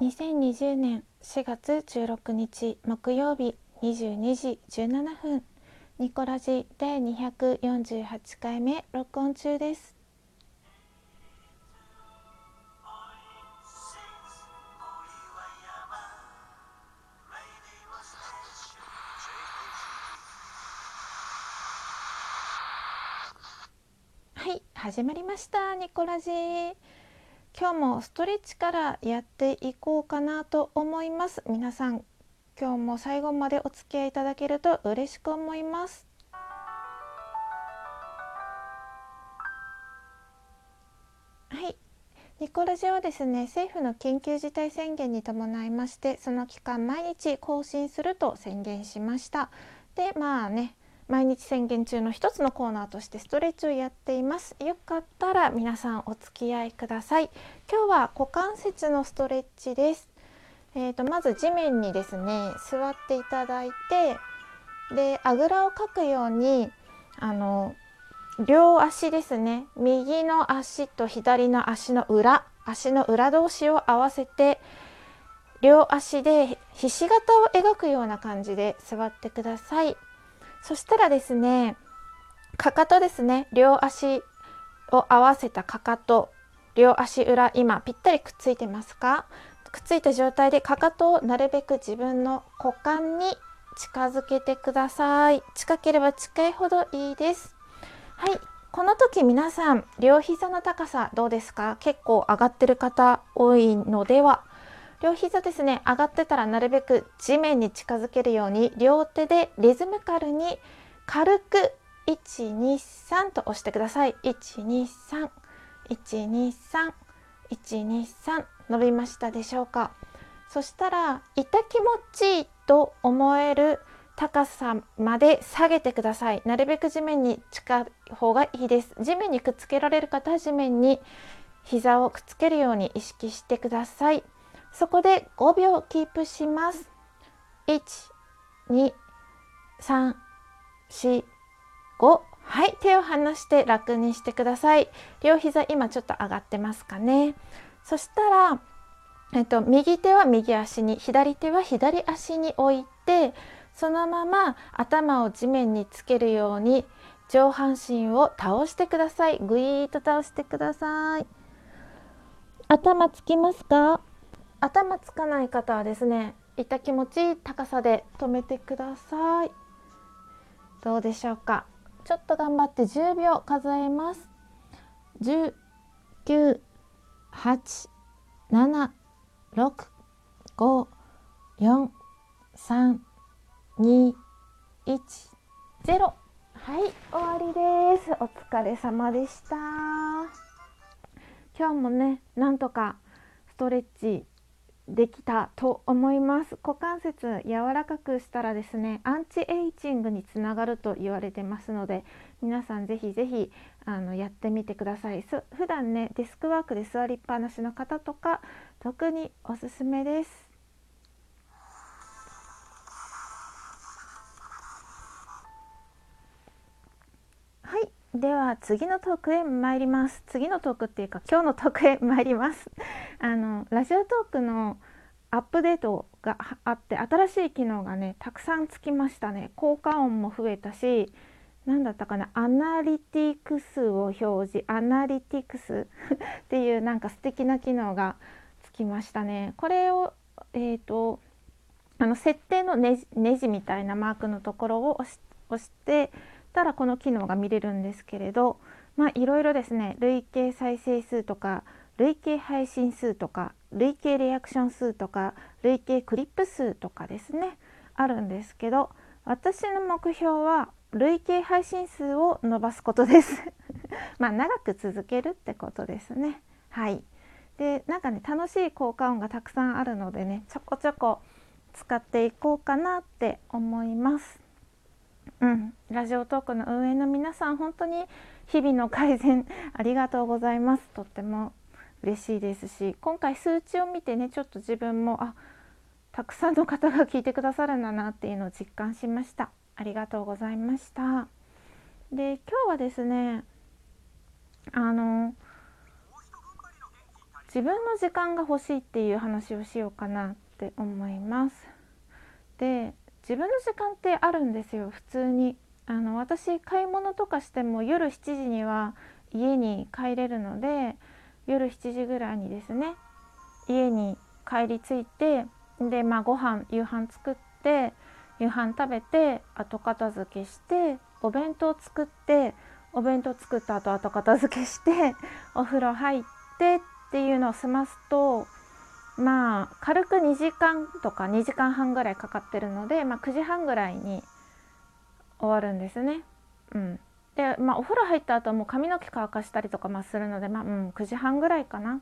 2020年4月16日木曜日22時17分ニコラジ第248回目録音中です。はい始まりましたニコラジ。今日もストレッチからやっていこうかなと思います。皆さん今日も最後までお付き合いいただけると嬉しく思います。はい。ニコラジはですね政府の緊急事態宣言に伴いましてその期間毎日更新すると宣言しました。でまあね毎日宣言中の一つのコーナーとしてストレッチをやっています。よかったら皆さんお付き合いください。今日は股関節のストレッチです。えーと、まず地面にですね座っていただいてであぐらをかくようにあの両足ですね右の足と左の足の裏足の裏同士を合わせて両足でひし形を描くような感じで座ってください。そしたらですねかかとですね両足を合わせたかかと両足裏今ぴったりくっついてますか？くっついた状態でかかとをなるべく自分の股間に近づけてください。近ければ近いほどいいです。はい。この時皆さん両膝の高さどうですか？結構上がってる方多いのでは？両膝ですね上がってたらなるべく地面に近づけるように両手でリズムカルに軽く123と押してください。123 123 123伸びましたでしょうか。そしたら痛気持ちいいと思える高さまで下げてください。なるべく地面に近い方がいいです。地面にくっつけられる方は地面に膝をくっつけるように意識してください。そこで5秒キープします。1、2、3、4、5。はい、手を離して楽にしてください。両膝今ちょっと上がってますかね。そしたら、えっと、右手は右足に、左手は左足に置いて、そのまま頭を地面につけるように上半身を倒してください。ぐいーと倒してください。頭つきますか？頭つかない方はですね痛気持ちいい高さで止めてください。どうでしょうか？ちょっと頑張って10秒数えます。10 9 8 7 6 5 4 3 2 1 0はい終わりです。お疲れ様でした。今日もねなんとかストレッチできたと思います。股関節柔らかくしたらですねアンチエイジングにつながると言われてますので皆さんぜひぜひあのやってみてください。普段ねデスクワークで座りっぱなしの方とか特におすすめです。はい。では次のトークへ参ります。次のトークっていうか今日のトークへ参ります。あのラジオトークのアップデートがあって新しい機能がねたくさんつきましたね。効果音も増えたし何だったかなアナリティクスを表示アナリティクスっていうなんか素敵な機能がつきましたね。これをえっ、ー、とあの設定のネジネジみたいなマークのところを押し押してたらこの機能が見れるんですけれどまあいろいろですね累計再生数とか累計配信数とか累計リアクション数とか累計クリップ数とかですね。あるんですけど私の目標は累計配信数を伸ばすことです。まあ長く続けるってことですね。はい。でなんかね楽しい効果音がたくさんあるのでねちょこちょこ使っていこうかなって思います。うん、ラジオトークの運営の皆さん本当に日々の改善ありがとうございます。とっても嬉しいですし今回数値を見てねちょっと自分もあたくさんの方が聞いてくださるんだなっていうのを実感しました。ありがとうございました。で今日はですねあの自分の時間が欲しいっていう話をしようかなって思います。で自分の時間ってあるんですよ普通に。あの私買い物とかしても夜7時には家に帰れるので夜7時ぐらいにですね家に帰り着いてでまあご飯夕飯作って夕飯食べて後片付けしてお弁当作ってお弁当作った後後片付けしてお風呂入ってっていうのを済ますとまあ軽く2時間とか2時間半ぐらいかかってるので、まあ、9時半ぐらいに終わるんですね。うん、で、まあ、お風呂入った後はもう髪の毛乾かしたりとかまあするので、まあうん、9時半ぐらいかな。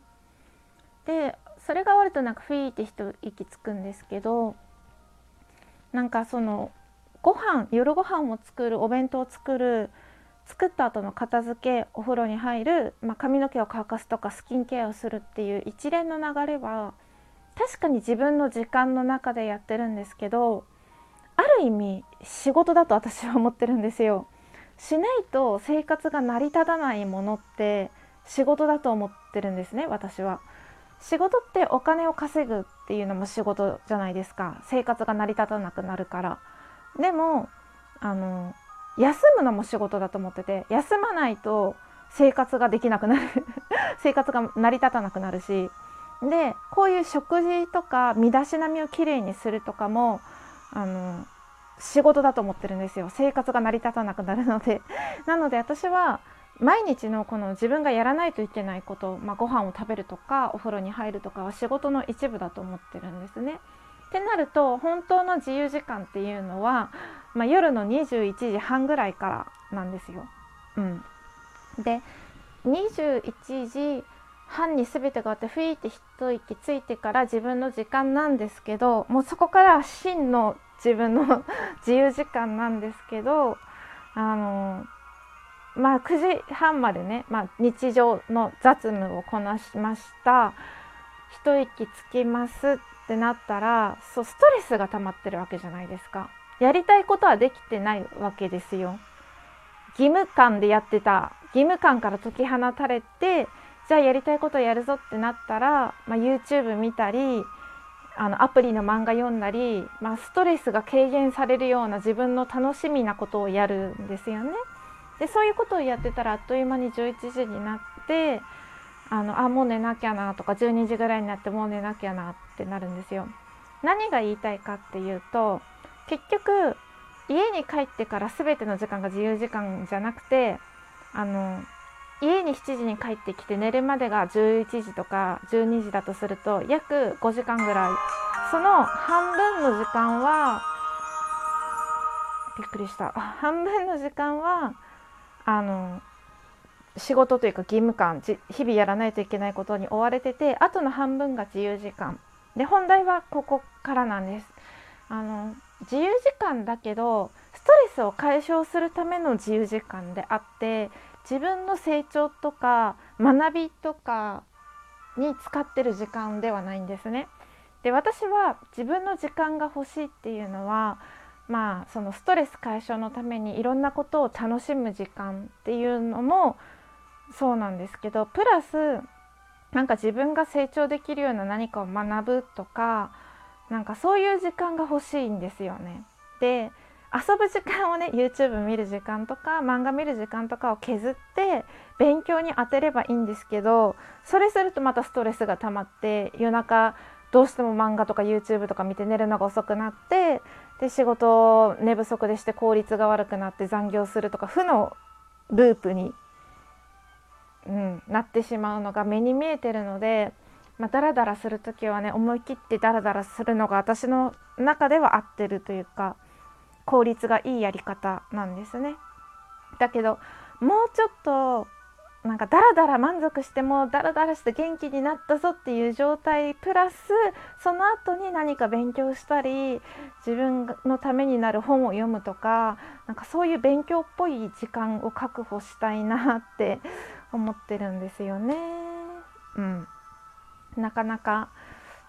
でそれが終わるとなんかフィーって一息つくんですけどなんかそのご飯夜ご飯を作るお弁当を作る作った後の片付けお風呂に入る、まあ、髪の毛を乾かすとかスキンケアをするっていう一連の流れは確かに自分の時間の中でやってるんですけどある意味仕事だと私は思ってるんですよ。しないと生活が成り立たないものって仕事だと思ってるんですね私は。仕事ってお金を稼ぐっていうのも仕事じゃないですか。生活が成り立たなくなるから。でもあの休むのも仕事だと思ってて休まないと生活ができなくなる。生活が成り立たなくなるし。でこういう食事とか身だしなみをきれいにするとかもあの仕事だと思ってるんですよ生活が成り立たなくなるので なので私は毎日のこの自分がやらないといけないこと、まあ、ご飯を食べるとかお風呂に入るとかは仕事の一部だと思ってるんですね。ってなると本当の自由時間っていうのは、まあ、夜の21時半ぐらいからなんですよ。うん、で21時半に全てが終わってふいって一息ついてから自分の時間なんですけどもうそこから真の自分の 自由時間なんですけどあのまあ9時半までね、まあ、日常の雑務をこなしました。一息つきますってなったらそうストレスが溜まってるわけじゃないですか。やりたいことはできてないわけですよ。義務感でやってた。義務感から解き放たれてじゃあやりたいことやるぞってなったら、まあ、YouTube 見たりあのアプリの漫画読んだり、まあ、ストレスが軽減されるような自分の楽しみなことをやるんですよね。でそういうことをやってたらあっという間に11時になってあのあもう寝なきゃなとか12時ぐらいになってもう寝なきゃなってなるんですよ。何が言いたいかっていうと結局家に帰ってから全ての時間が自由時間じゃなくてあの家に7時に帰ってきて寝るまでが11時とか12時だとすると約5時間ぐらい。その半分の時間はびっくりした。半分の時間はあの仕事というか義務感日々やらないといけないことに追われててあとの半分が自由時間。で本題はここからなんです。あの自由時間だけどストレスを解消するための自由時間であって自分の成長とか学びとかに使ってる時間ではないんですね。で私は自分の時間が欲しいっていうのはまあそのストレス解消のためにいろんなことを楽しむ時間っていうのもそうなんですけどプラスなんか自分が成長できるような何かを学ぶとかなんかそういう時間が欲しいんですよね。で遊ぶ時間をね YouTube 見る時間とか漫画見る時間とかを削って勉強に当てればいいんですけどそれするとまたストレスが溜まって夜中どうしても漫画とか YouTube とか見て寝るのが遅くなってで仕事寝不足でして効率が悪くなって残業するとか負のループに、うん、なってしまうのが目に見えてるので、まあ、ダラダラする時はね思い切ってダラダラするのが私の中では合ってるというか効率がいいやり方なんですね。だけどもうちょっとなんかダラダラ満足してもダラダラして元気になったぞっていう状態プラスその後に何か勉強したり自分のためになる本を読むとかなんかそういう勉強っぽい時間を確保したいなって思ってるんですよね。うん、なかなか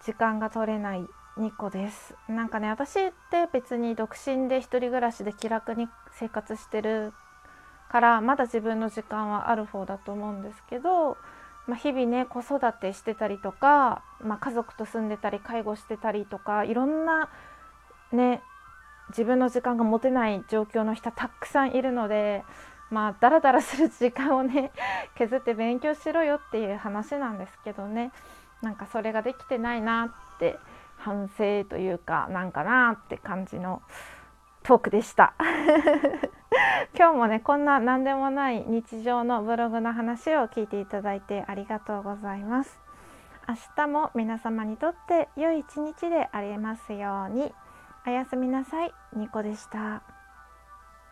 時間が取れない2個です。なんかね私って別に独身で1人暮らしで気楽に生活してるからまだ自分の時間はある方だと思うんですけどまあ、日々ね子育てしてたりとか、まあ、家族と住んでたり介護してたりとかいろんなね自分の時間が持てない状況の人たくさんいるのでまあダラダラする時間をね 削って勉強しろよっていう話なんですけどね。なんかそれができてないなって反省というかなんかなって感じのトークでした。今日もねこんな何でもない日常のブログの話を聞いていただいてありがとうございます。明日も皆様にとって良い一日でありますように。おやすみなさい。ニコでした。